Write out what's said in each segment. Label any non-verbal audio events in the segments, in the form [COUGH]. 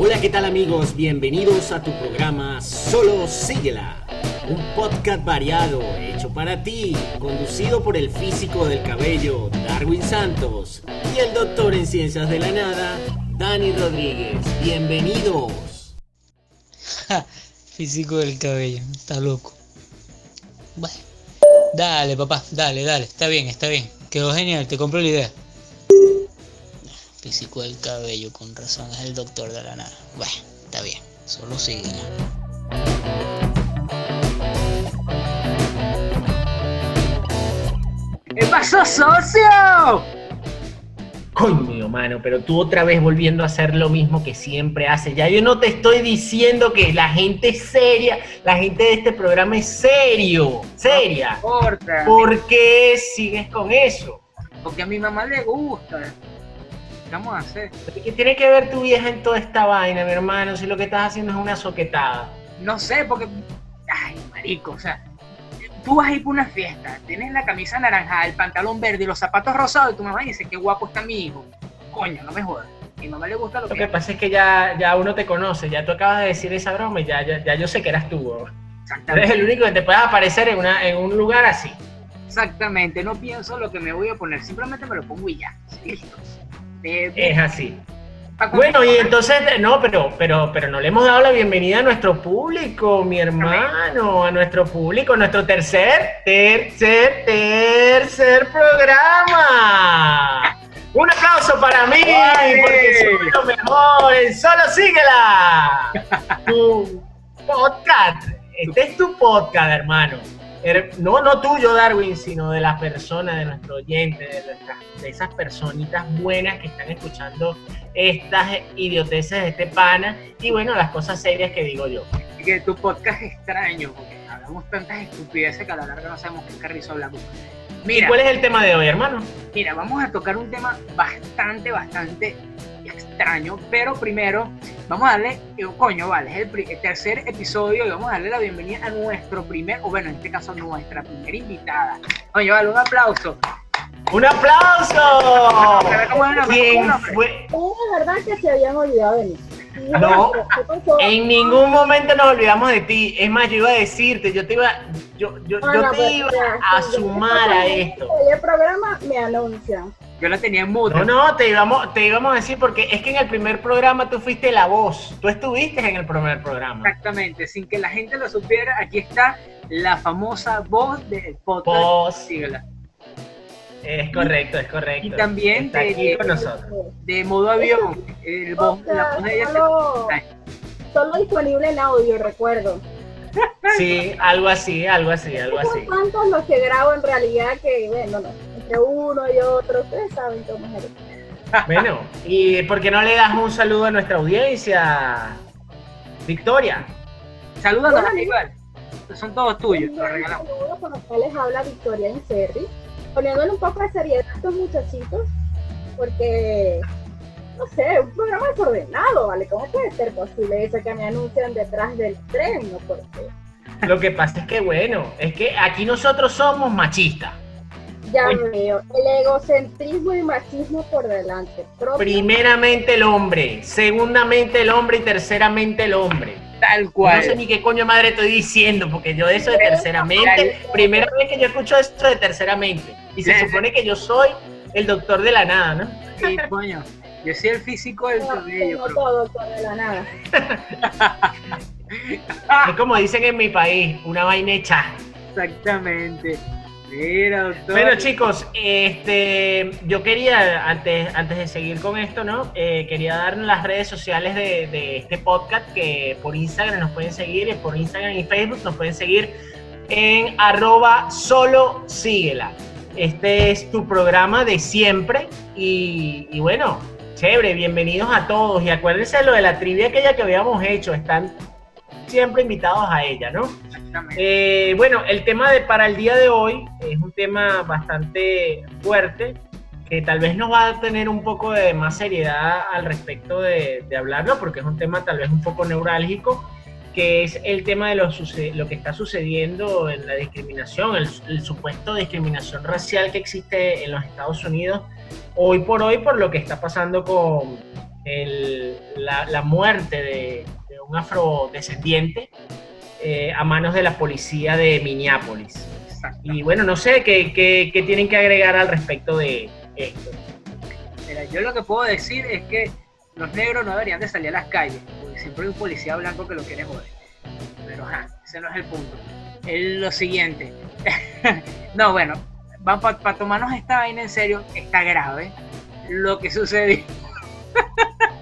Hola, ¿qué tal amigos? Bienvenidos a tu programa Solo Síguela, un podcast variado hecho para ti, conducido por el físico del cabello Darwin Santos y el doctor en ciencias de la nada Dani Rodríguez. Bienvenidos. físico del cabello, está loco. Bueno, dale papá, dale, dale, está bien, está bien. Quedó genial, te compro la idea físico del cabello, con razón es el doctor de la nada. Bueno, está bien, solo sigue. ¿Qué pasó, socio? Coño, mano, pero tú otra vez volviendo a hacer lo mismo que siempre haces. Ya yo no te estoy diciendo que la gente es seria, la gente de este programa es serio, seria. No importa. ¿Por qué sigues con eso? Porque a mi mamá le gusta. ¿Qué vamos a hacer? ¿Qué tiene que ver tu vieja en toda esta vaina, mi hermano? Si lo que estás haciendo es una soquetada. No sé, porque. Ay, marico, o sea. Tú vas a ir por una fiesta, tienes la camisa naranja, el pantalón verde y los zapatos rosados, y tu mamá dice, qué guapo está mi hijo. Coño, no me jodas. Mi mamá le gusta lo, lo que... que pasa es que ya, ya uno te conoce, ya tú acabas de decir esa broma y ya, ya, ya yo sé que eras tú. Eres el único que te puede aparecer en, una, en un lugar así. Exactamente, no pienso lo que me voy a poner, simplemente me lo pongo y ya. Listo. Es así. Bueno, y entonces, no, pero, pero, pero no le hemos dado la bienvenida a nuestro público, mi hermano, a nuestro público, a nuestro tercer, tercer, tercer programa. Un aplauso para mí, porque soy lo mejor, solo síguela. [LAUGHS] Tu podcast, este es tu podcast, hermano no, no tuyo, Darwin, sino de las personas, de nuestro oyente, de, de esas personitas buenas que están escuchando estas idioteces de este pana y bueno, las cosas serias que digo yo. Que tu podcast es extraño, porque hablamos tantas estupideces que a la larga no sabemos qué carrizo hablamos. Mira, ¿Y cuál es el tema de hoy, hermano? Mira, vamos a tocar un tema bastante, bastante extraño, pero primero vamos a darle, eh, coño, vale, es el, tercer episodio y vamos a darle la bienvenida a nuestro primer, o bueno, en este caso nuestra primera invitada. Coño, vale, un aplauso. ¡Un aplauso! ¿Quién fue? Es verdad que se habían olvidado de mí. No, en ningún momento nos olvidamos de ti. Es más, yo iba a decirte, yo te iba, yo, yo, yo te pues, iba a sumar a esto. El programa me anuncian. Yo la tenía en mute. No, no, te íbamos, te íbamos a decir porque es que en el primer programa tú fuiste la voz. Tú estuviste en el primer programa. Exactamente, sin que la gente lo supiera, aquí está la famosa voz del podcast. Voz. Es correcto, es correcto. Y también de, de modo avión. El voz, la voz de ella solo, solo disponible en audio, recuerdo. Sí, algo así, algo así, algo así. ¿Cuántos los que grabo en realidad que, bueno, no uno y otro, ustedes saben cómo es [LAUGHS] Bueno, ¿y por qué no le das un saludo a nuestra audiencia? Victoria. Saludos a igual. Son todos tuyos, los regalamos. Saludos con los cuales habla Victoria en Serri, poniéndole un poco de seriedad a estos muchachitos, porque no sé, un programa desordenado, ¿vale? ¿Cómo puede ser posible eso que me anuncian detrás del tren? No Lo que pasa es que, bueno, es que aquí nosotros somos machistas. Ya veo, el egocentrismo y machismo por delante. Primeramente el hombre, segundamente el hombre y terceramente el hombre. Tal cual. No sé ni qué coño madre estoy diciendo, porque yo de eso de terceramente, primera vez que yo escucho esto de terceramente. Y se [LAUGHS] supone que yo soy el doctor de la nada, ¿no? Sí, coño. Yo soy el físico del cabello. No, todo doctor de la nada. [LAUGHS] es como dicen en mi país, una vaina hecha. Exactamente. Mira, Bueno, chicos, este, yo quería, antes, antes de seguir con esto, ¿no? Eh, quería dar las redes sociales de, este podcast, que por Instagram nos pueden seguir, y por Instagram y Facebook nos pueden seguir en arroba solo síguela. Este es tu programa de siempre y, y bueno, chévere, bienvenidos a todos y acuérdense de lo de la trivia aquella que habíamos hecho, están siempre invitados a ella, ¿no? Eh, bueno, el tema de para el día de hoy es un tema bastante fuerte, que tal vez nos va a tener un poco de más seriedad al respecto de, hablarlo, porque es un tema tal vez un poco neurálgico, que es el tema de lo, lo que está sucediendo en la discriminación, el, el supuesto discriminación racial que existe en los Estados Unidos hoy por hoy por lo que está pasando con la, muerte de un afrodescendiente eh, a manos de la policía de Minneapolis. Y bueno, no sé qué, qué- qué tienen que agregar al respecto de esto. Mira, yo lo que puedo decir es que los negros no deberían de salir a las calles, porque siempre hay un policía blanco que lo quiere joder. Pero ajá, ese no es el punto. El- lo siguiente. [LAUGHS] no, bueno, para tomarnos esta vaina en serio, está grave lo que sucedió. [LAUGHS]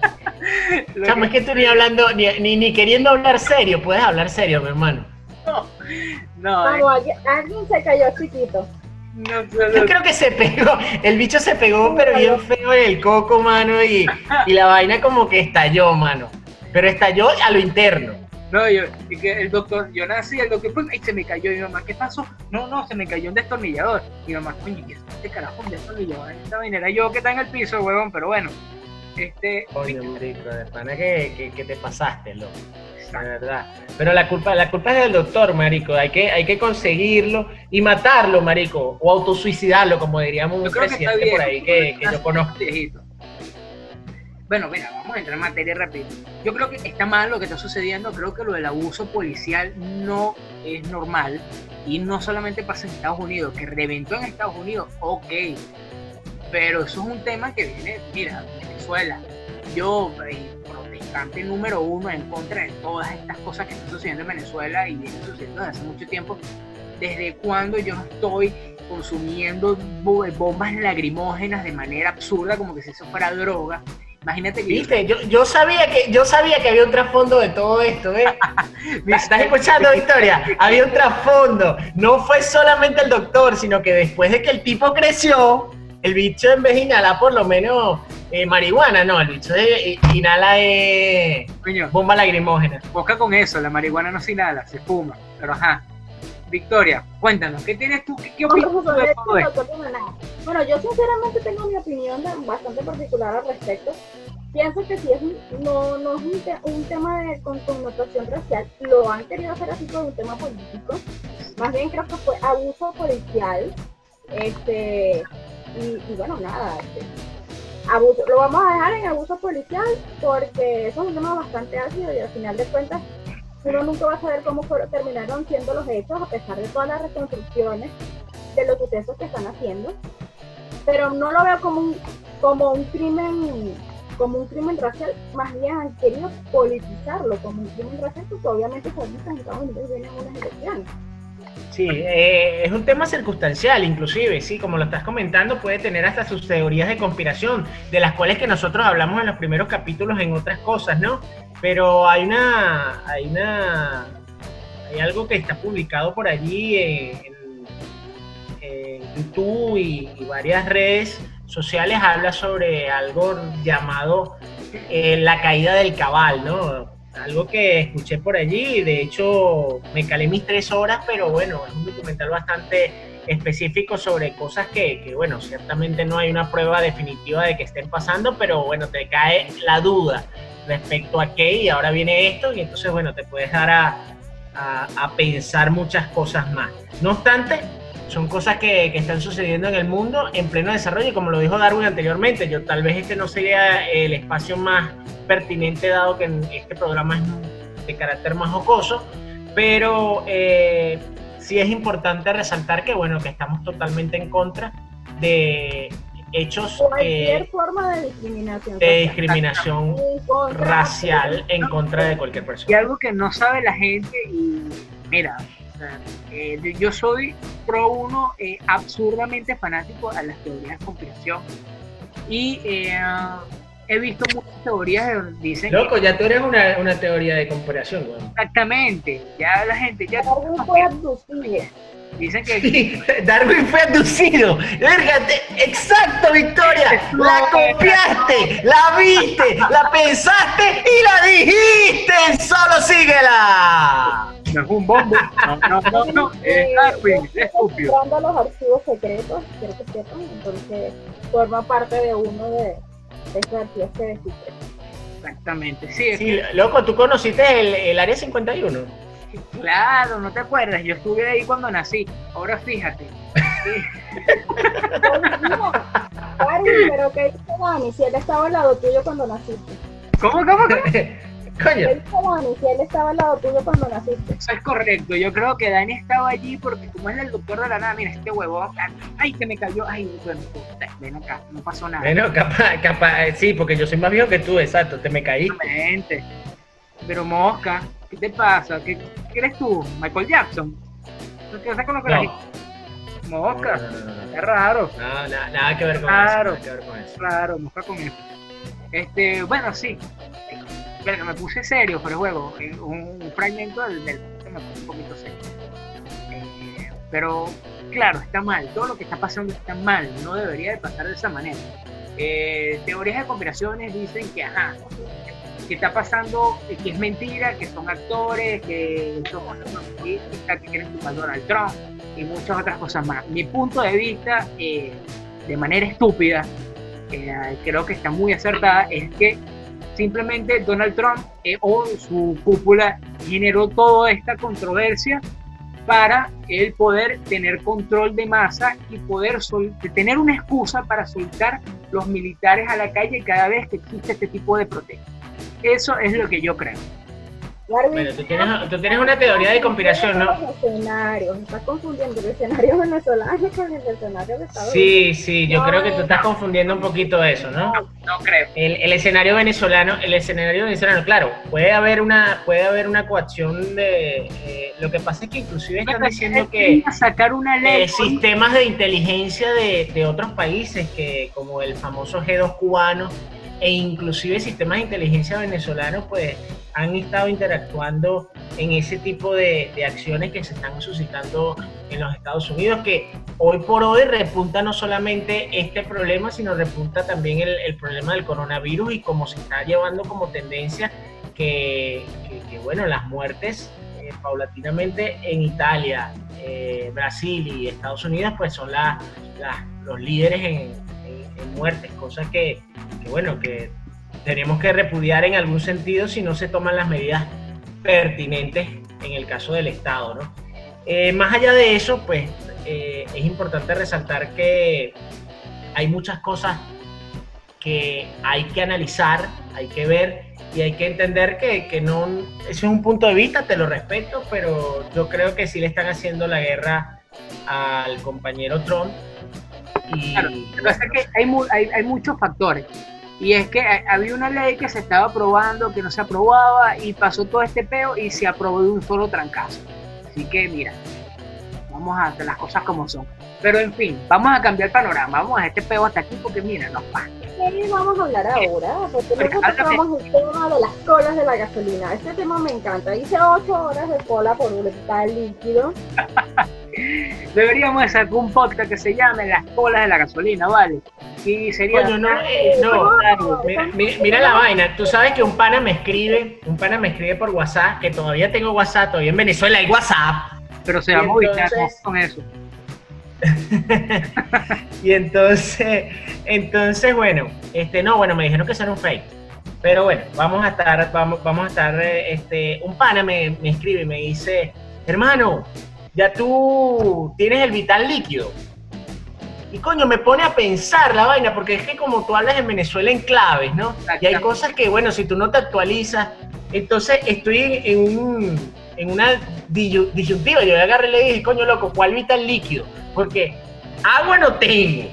Chamo, es que tú ni hablando, ni, ni, ni queriendo hablar serio, puedes hablar serio, mi hermano. no, eh, Vamos, alguien, alguien se cayó chiquito. no, Yo creo que se pegó, el bicho se pegó, pero bien feo en el coco, mano, y, y la vaina como que estalló, mano. Pero estalló a lo interno. No, yo, y el doctor, yo nací, el doctor, pues, ay, se me cayó. Y mi mamá, ¿qué pasó? No, no, se me cayó un destornillador. Y mi mamá, coño, ¿qué es este carajo un destornillador? Esta vaina era yo que está en el piso, huevón, pero bueno. Este, Coño, marico, de pana que, que, que te pasaste, loco. De exacto, verdad. Pero la culpa, la culpa es del doctor, marico. Hay que, hay que conseguirlo y matarlo, marico. O autosuicidarlo, como diríamos un presidente bien. por ahí que, que yo conozco. viejito. Bueno, mira, vamos a entrar en materia rápido. Yo creo que está mal lo que está sucediendo. Creo que lo del abuso policial no es normal. Y no solamente pasa en Estados Unidos, que reventó en Estados Unidos, ok. Pero eso es un tema que viene, mira, Venezuela. Yo, protestante número uno en contra de todas estas cosas que están sucediendo en Venezuela y vienen sucediendo desde hace mucho tiempo. Desde cuando yo estoy consumiendo bo- bombas lagrimógenas de manera absurda, como que si eso fuera droga. Imagínate que Viste, yo, yo sabía que yo sabía que había un trasfondo de todo esto, ¿eh? [LAUGHS] ¿Estás escuchando, Victoria? Había un trasfondo. No fue solamente el doctor, sino que después de que el tipo creció, el bicho en vez de inhalar por lo menos eh, marihuana, no, el bicho eh, inhala eh, Coño, bomba lagrimógena. Boca con eso, la marihuana no se inhala, se fuma. Pero ajá. Victoria, cuéntanos, ¿qué tienes tú? ¿Qué, qué opinas tú de todo esto? Bueno, yo sinceramente tengo mi opinión de- bastante particular al respecto. Pienso que si es un, no, no es un, te- un tema de con connotación racial, lo han querido hacer así por un tema político. Más bien creo que fue abuso policial. Este, y, y bueno, nada. este, lo vamos a dejar en abuso policial porque eso es un tema bastante ácido y al final de cuentas uno nunca va a saber cómo terminaron siendo los hechos a pesar de todas las reconstrucciones de los sucesos que están haciendo. Pero no lo veo como un, como un crimen como un crimen racial, más bien han querido politizarlo como un crimen racial porque obviamente que en Estados Unidos vienen unas elecciones. Sí, eh, es un tema circunstancial, inclusive, sí, como lo estás comentando, puede tener hasta sus teorías de conspiración, de las cuales que nosotros hablamos en los primeros capítulos en otras cosas, ¿no? Pero hay una, hay una, hay algo que está publicado por allí en, en- en YouTube y, y varias redes sociales, habla sobre algo llamado eh, la caída del cabal, ¿no? Algo que escuché por allí, de hecho me calé mis tres horas, pero bueno, es un documental bastante específico sobre cosas que, que, bueno, ciertamente no hay una prueba definitiva de que estén pasando, pero bueno, te cae la duda respecto a qué y ahora viene esto y entonces, bueno, te puedes dar a, a, a pensar muchas cosas más. No obstante, son cosas que, que, están sucediendo en el mundo en pleno desarrollo y como lo dijo Darwin anteriormente, yo tal vez este no sería el espacio más pertinente dado que este programa es de carácter más jocoso, pero eh, sí es importante resaltar que bueno, que estamos totalmente en contra de hechos cualquier eh, forma de discriminación de discriminación racial en contra de cualquier persona. Y algo que no sabe la gente y mira, eh, yo soy pro uno eh, absurdamente fanático a las teorías de conspiración. Y eh, he visto muchas teorías que dicen loco que, ya tú eres una, una teoría de conspiración güey. exactamente ya la gente ya Darwin fue abducido. dicen que sí, Darwin fue abducido. Exacto Victoria. La copiaste la viste la pensaste y la dijiste. Solo síguela. No es un bombo. No no no, no. es Darwin es estúpido. los archivos secretos quiero que sepan entonces forma parte de uno de esos archivos que descifré exactamente sí, es sí que- loco tú conociste el, el área 51 claro no te acuerdas yo estuve ahí cuando nací ahora fíjate Darwin, [LAUGHS] pero ¿qué dice Dani? Si él estaba al lado tuyo cuando naciste. ¿Cómo, cómo, cómo? [LAUGHS] Coño. Si él estaba al lado tuyo cuando naciste. Eso es correcto. Yo creo que Dani estaba allí porque como es el doctor de la nada, mira, este huevón, ay, que me cayó, ay, bueno, ven acá, no pasó nada. bueno, capaz, capaz, sí, porque yo soy más viejo que tú, exacto, te me caíste. Exactamente. Pero Mosca, ¿qué te pasa? ¿Qué, qué eres tú? ¿Michael Jackson? ¿Qué pasa con lo que No. la Mosca, No, no, no, no, es raro, no. No, na- nada que ver con eso. Nada que ver con eso. raro, Mosca con eso. Este, bueno, sí. Me puse serio por el juego. eh, Un, fragmento del, del me puse un poquito serio. Eh, pero, claro, está mal. Todo lo que está pasando está mal. No debería de pasar de esa manera. Eh, teorías de conspiraciones dicen que, ajá, que está pasando, eh, que es mentira, que son actores, que son que quieren a Donald Trump y muchas otras cosas más. Mi punto de vista, eh, de manera estúpida, creo que está muy acertada, es que simplemente Donald Trump eh, o su cúpula generó toda esta controversia para él poder tener control de masa y poder tener una excusa para soltar los militares a la calle cada vez que existe este tipo de protestas. Eso es lo que yo creo. Bueno, tú tienes, tú tienes una teoría de conspiración, ¿no? Escenarios, estás confundiendo el escenario venezolano [LAUGHS] con el escenario de Estados Unidos. Sí, sí, yo creo que tú estás confundiendo un poquito eso, ¿no? No creo. El, el escenario venezolano, el escenario venezolano, claro, puede haber una, puede haber una coacción de, eh, lo que pasa es que inclusive están diciendo que a sacar una ley eh, sistemas de inteligencia de, de otros países, que como el famoso G2 cubano, e inclusive sistemas de inteligencia venezolanos, pues han estado interactuando en ese tipo de, de acciones que se están suscitando en los Estados Unidos, que hoy por hoy repunta no solamente este problema, sino repunta también el, el problema del coronavirus y cómo se está llevando como tendencia que, que- que, bueno, las muertes eh, paulatinamente en Italia, eh, Brasil y Estados Unidos, pues son la- la- los líderes en, en- en muertes, cosas que, que, bueno, que tenemos que repudiar en algún sentido si no se toman las medidas pertinentes en el caso del Estado, ¿no? Eh, más allá de eso, pues eh, es importante resaltar que hay muchas cosas que hay que analizar, hay que ver y hay que entender que, que no, ese es un punto de vista, te lo respeto, pero yo creo que sí le están haciendo la guerra al compañero Trump. Y, Claro, Lo es que hay, hay, hay muchos factores. Y es que ha- había una ley que se estaba aprobando, que no se aprobaba, y pasó todo este peo y se aprobó de un solo trancazo. Así que, mira, vamos a hacer las cosas como son. Pero en fin, vamos a cambiar el panorama. Vamos a este peo hasta aquí porque, mira, nos pasa. ¿Qué vamos a hablar ahora? Porque háblame. tocamos el tema de las colas de la gasolina. Este tema me encanta. Hice ocho horas de cola por un tal líquido. [LAUGHS] Deberíamos de sacar un podcast que se llame Las colas de la gasolina, ¿vale? Y sería. Coño, no, eh, no, Mira, mira- mira la vaina, tú sabes que un pana me escribe, un pana me escribe por WhatsApp, que todavía tengo WhatsApp, todavía en Venezuela hay WhatsApp. Pero se va a con eso. [LAUGHS] y entonces, entonces, bueno, este, no, bueno, me dijeron que eso era un fake. Pero bueno, vamos a estar, vamos, vamos a estar, eh, este, un pana me, me escribe y me dice, hermano, ya tú tienes el vital líquido. Y coño, me pone a pensar la vaina, porque es que como tú hablas en Venezuela en claves, ¿no? Y hay cosas que, bueno, si tú no te actualizas, entonces estoy en, un, en una disyuntiva. Yo agarré y le dije, coño, loco, ¿cuál vital líquido? Porque agua no tengo.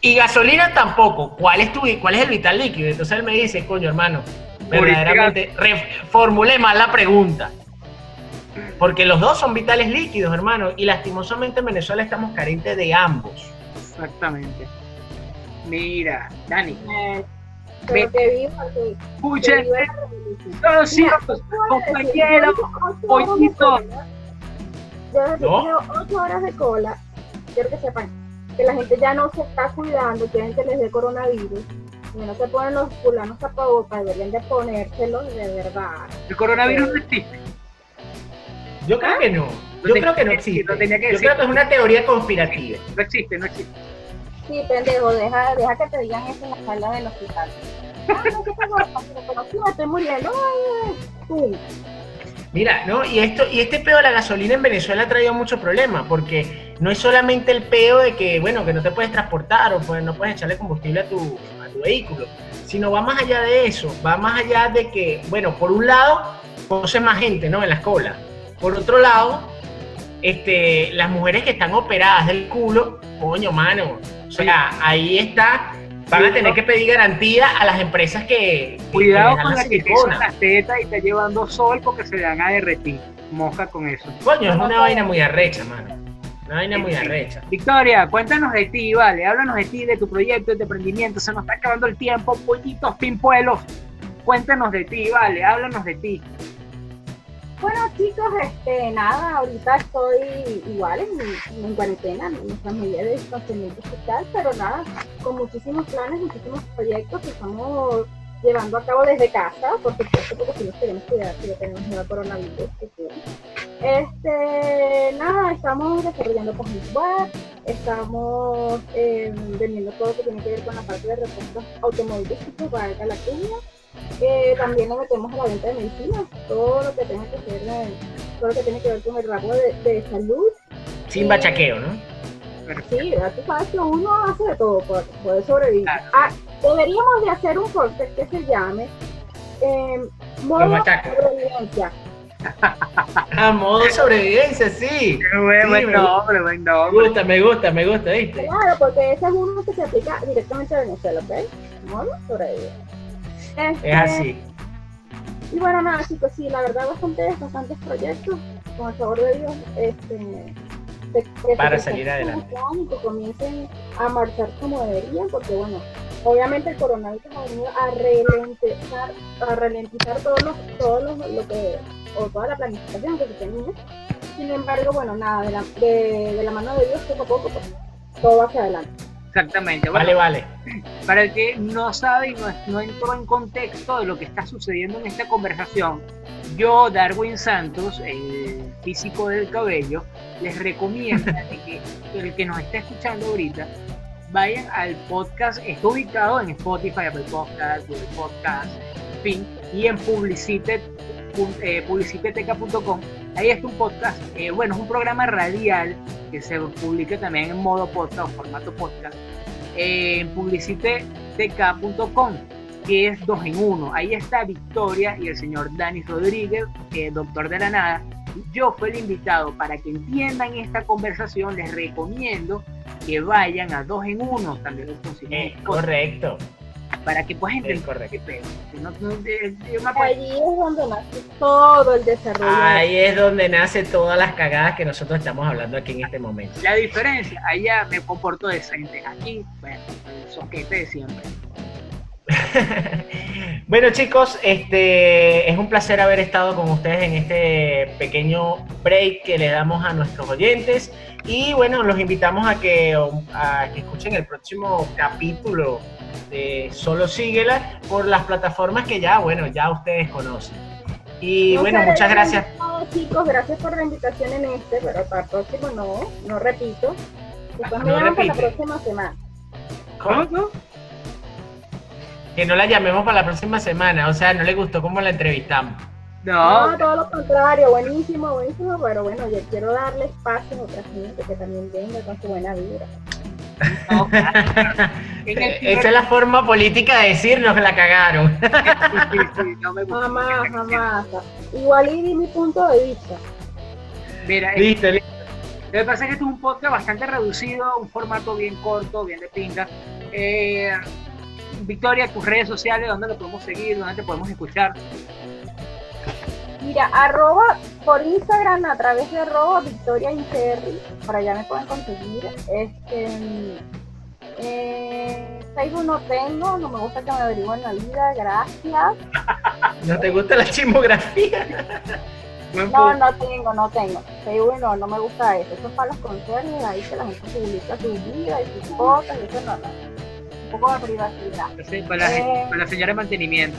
Y gasolina tampoco. ¿Cuál es, tu, ¿Cuál es el vital líquido? Entonces él me dice, coño, hermano, verdaderamente, reformulé mal la pregunta. Porque los dos son vitales líquidos, hermano. Y lastimosamente en Venezuela estamos carentes de ambos. Exactamente. Mira, Dani, Eh, pero que que escuchen viva la revolución. todos decir, compañeros. yo hice ocho horas de pollito. cola. Yo desde ¿No? que ocho horas de cola, quiero que sepan que la gente ya no se está cuidando, quieren que les dé coronavirus. Y no se ponen los fulanos tapabocas, deberían de ponérselos de verdad. El coronavirus no existe. Yo creo que no. Yo creo que no que existe. lo tenía que Yo decir. creo que es una teoría conspirativa. No existe, no existe. Sí, pendejo, deja, deja que te digan eso en la sala del hospital. Ay, no, ¿qué pasó? [LAUGHS] Pero sí, me estoy muriendo. Ay, pum. Mira, ¿no? Y esto, y este pedo de la gasolina en Venezuela ha traído muchos problemas, porque no es solamente el peo de que, bueno, que no te puedes transportar o pues no puedes echarle combustible a tu, a tu vehículo, sino va más allá de eso, va más allá de que, bueno, por un lado, conoces más gente, ¿no? En la escuela. Por otro lado, este, las mujeres que están operadas del culo, coño, mano, o sea, ahí está, van a tener que pedir garantía a las empresas que... Cuidado con la que te las tetas y está llevando sol porque se le van a derretir. Moja con eso. Coño, es una vaina muy arrecha, mano. Una vaina muy Sí, sí. arrecha. Victoria, cuéntanos de ti, vale. Háblanos de ti, de tu proyecto, de tu emprendimiento. Se nos está acabando el tiempo, pollitos, pimpuelos. Cuéntanos de ti, vale. Háblanos de ti. Bueno chicos, este, nada, ahorita estoy igual en, en cuarentena, en nuestra medida de distanciamiento social, pero nada, con muchísimos planes, muchísimos proyectos que estamos llevando a cabo desde casa, por supuesto, porque si nos queremos cuidar, si ya tenemos nuevo coronavirus. que sí. Este, nada, estamos desarrollando páginas web, estamos eh, vendiendo todo lo que tiene que ver con la parte de repuestos automovilísticos, valga la cuña. Eh, también nos metemos a la venta de medicinas, todo lo que tenga que ver, eh, todo lo que tiene que ver con el ramo de, de salud. Sin bachaqueo, ¿no? Sí, ya tú sabes que uno hace de todo para poder sobrevivir. Claro. Ah, deberíamos de hacer un podcast que se llame eh, modo sobrevivencia. A [LAUGHS] modo de sobrevivencia, sí. Buen, Sí, buen me nombre, buen Me nombre. gusta, me gusta, me gusta, ¿viste? Claro, porque ese es uno que se aplica directamente a Venezuela, ¿ok? Modo sobrevivencia. Este, Es así. Y bueno, nada, chicos, sí, la verdad, bastantes, bastantes proyectos, con el favor de Dios, este, que Para salir adelante. Y que comiencen a marchar como deberían, porque bueno, obviamente el coronavirus ha venido a ralentizar, a ralentizar todos los, todos los, lo que, o toda la planificación que se tenía. Sin embargo, bueno, nada, de la, de, de la mano de Dios, poco a poco, pues, todo va hacia adelante. Exactamente. Bueno, Vale, vale. [LAUGHS] Para el que no sabe y no, no entró en contexto de lo que está sucediendo en esta conversación, yo, Darwin Santos, el físico del cabello, les recomiendo [LAUGHS] que el que nos está escuchando ahorita vayan al podcast, está ubicado en Spotify, Apple Podcast, Google Podcast, en fin, y en publicite, pun- eh, publiciteteca.com. Ahí está un podcast, eh, bueno, es un programa radial que se publica también en modo podcast o formato podcast en publiciteteca.com que es dos en uno. Ahí está Victoria y el señor Dani Rodríguez, eh, doctor de la nada. Yo fui el invitado para que entiendan esta conversación. Les recomiendo que vayan a dos en uno, también lo consiguen en Eh, correcto. Para que puedan Es entender correcto. qué pedo. Que no- no- yo me acuerdo- Allí es donde nace todo el desarrollo. Ahí es donde nace todas las cagadas que nosotros estamos hablando aquí en este momento. La diferencia, allá me comporto decente. Aquí, bueno, el soquete de siempre. [LAUGHS] bueno chicos, este es un placer haber estado con ustedes en este pequeño break que le damos a nuestros oyentes y bueno, los invitamos a que, a que escuchen el próximo capítulo de Solo Síguela por las plataformas que ya, bueno, ya ustedes conocen. Y No bueno, muchas gracias. Chicos, gracias por la invitación en este, pero para el próximo no, no repito. Después me No llaman para la próxima semana. ¿Cómo? Que no la llamemos para la próxima semana, o sea, no le gustó cómo la entrevistamos. No, No, todo lo contrario, buenísimo, buenísimo, pero bueno, yo quiero darle espacio a otra gente que también venga con su buena vibra. no. [LAUGHS] Esa es la forma política de decirnos que la cagaron. Sí, sí, sí, no me gusta. Jamás, jamás. Igual y di mi punto de vista. Mira, eh, Listo, listo. lo que pasa es que esto es un podcast bastante reducido, un formato bien corto, bien de pinga. Eh, Victoria, tus redes sociales, ¿dónde lo podemos seguir? ¿Dónde te podemos escuchar? Mira, arroba por Instagram a través de arroba Victoria Inferri, por allá me pueden conseguir. Este, eh, Facebook no tengo, no me gusta que me averigüen la vida, gracias. ¿No te gusta la chismografía? [LAUGHS] No, no tengo, no tengo. Facebook no, no me gusta eso. Eso es para los conciertos, ahí que la gente publica su vida y sus cosas, y eso no, no. Un poco de privacidad. Sí, Para la, Eh. para la señora de mantenimiento.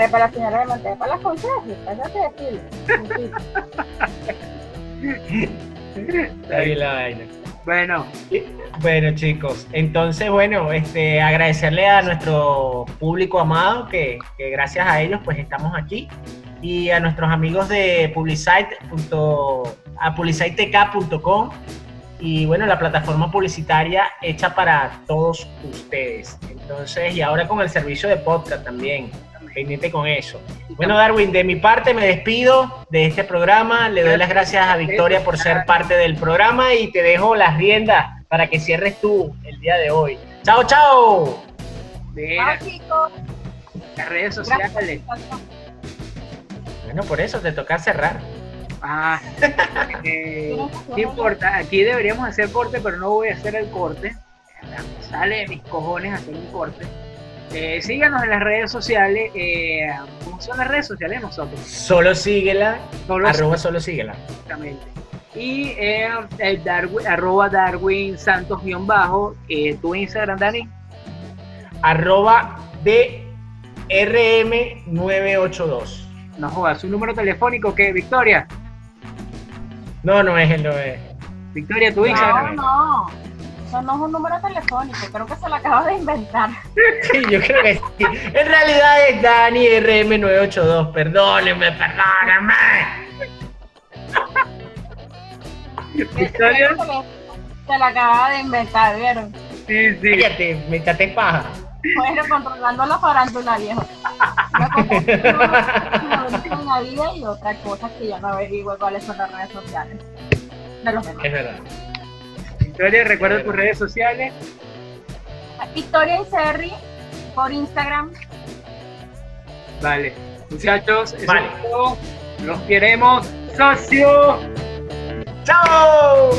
Eh, para la señora de mantener, para las consejos, cállate. Está bien la vaina. Bueno, Bueno chicos, entonces bueno, este, agradecerle a nuestro público amado que, que gracias a ellos pues estamos aquí y a nuestros amigos de publicite. Y bueno, la plataforma publicitaria hecha para todos ustedes. Entonces, y ahora con el servicio de podcast también, pendiente con eso. Bueno, Darwin, de mi parte me despido de este programa. Le doy las gracias a Victoria por ser parte del programa y te dejo las riendas para que cierres tú el día de hoy. ¡Chao, chao! Mira, Chao, chicos. las redes sociales. Bueno, por eso te toca cerrar. Ah, eh, ¿qué importa? Aquí deberíamos hacer corte, pero no voy a hacer el corte. Sale de mis cojones hacer un corte. Eh, síganos en las redes sociales. Eh, ¿Cómo son las redes sociales de nosotros? Solo síguela, Solo arroba solo síguela. Exactamente. Y eh, el Darwin, arroba Darwin Santos guion bajo. Eh, tu Instagram, Dani. Arroba DRM982. No jodas, su número telefónico que Victoria. No, no es, no es. Victoria, tu No, Instagram. no. Eso no es un número telefónico. Creo que se lo acabo de inventar. [LAUGHS] Sí, yo creo que sí. En realidad es Dani RM982. Perdónenme, perdónenme. Victoria. Se lo acaba de inventar, ¿vieron? Sí, sí. Cállate, me echate paja. Bueno, controlando la farándula, viejo. [LAUGHS] en la vida y otra cosa que yo no averiguo cuáles son las redes sociales de los demás. Es verdad. Victoria, recuerda tus redes sociales. Victoria Inserri por Instagram. Vale. Muchachos, eso Vale. es todo. Los queremos. ¡Socio! ¡Chao!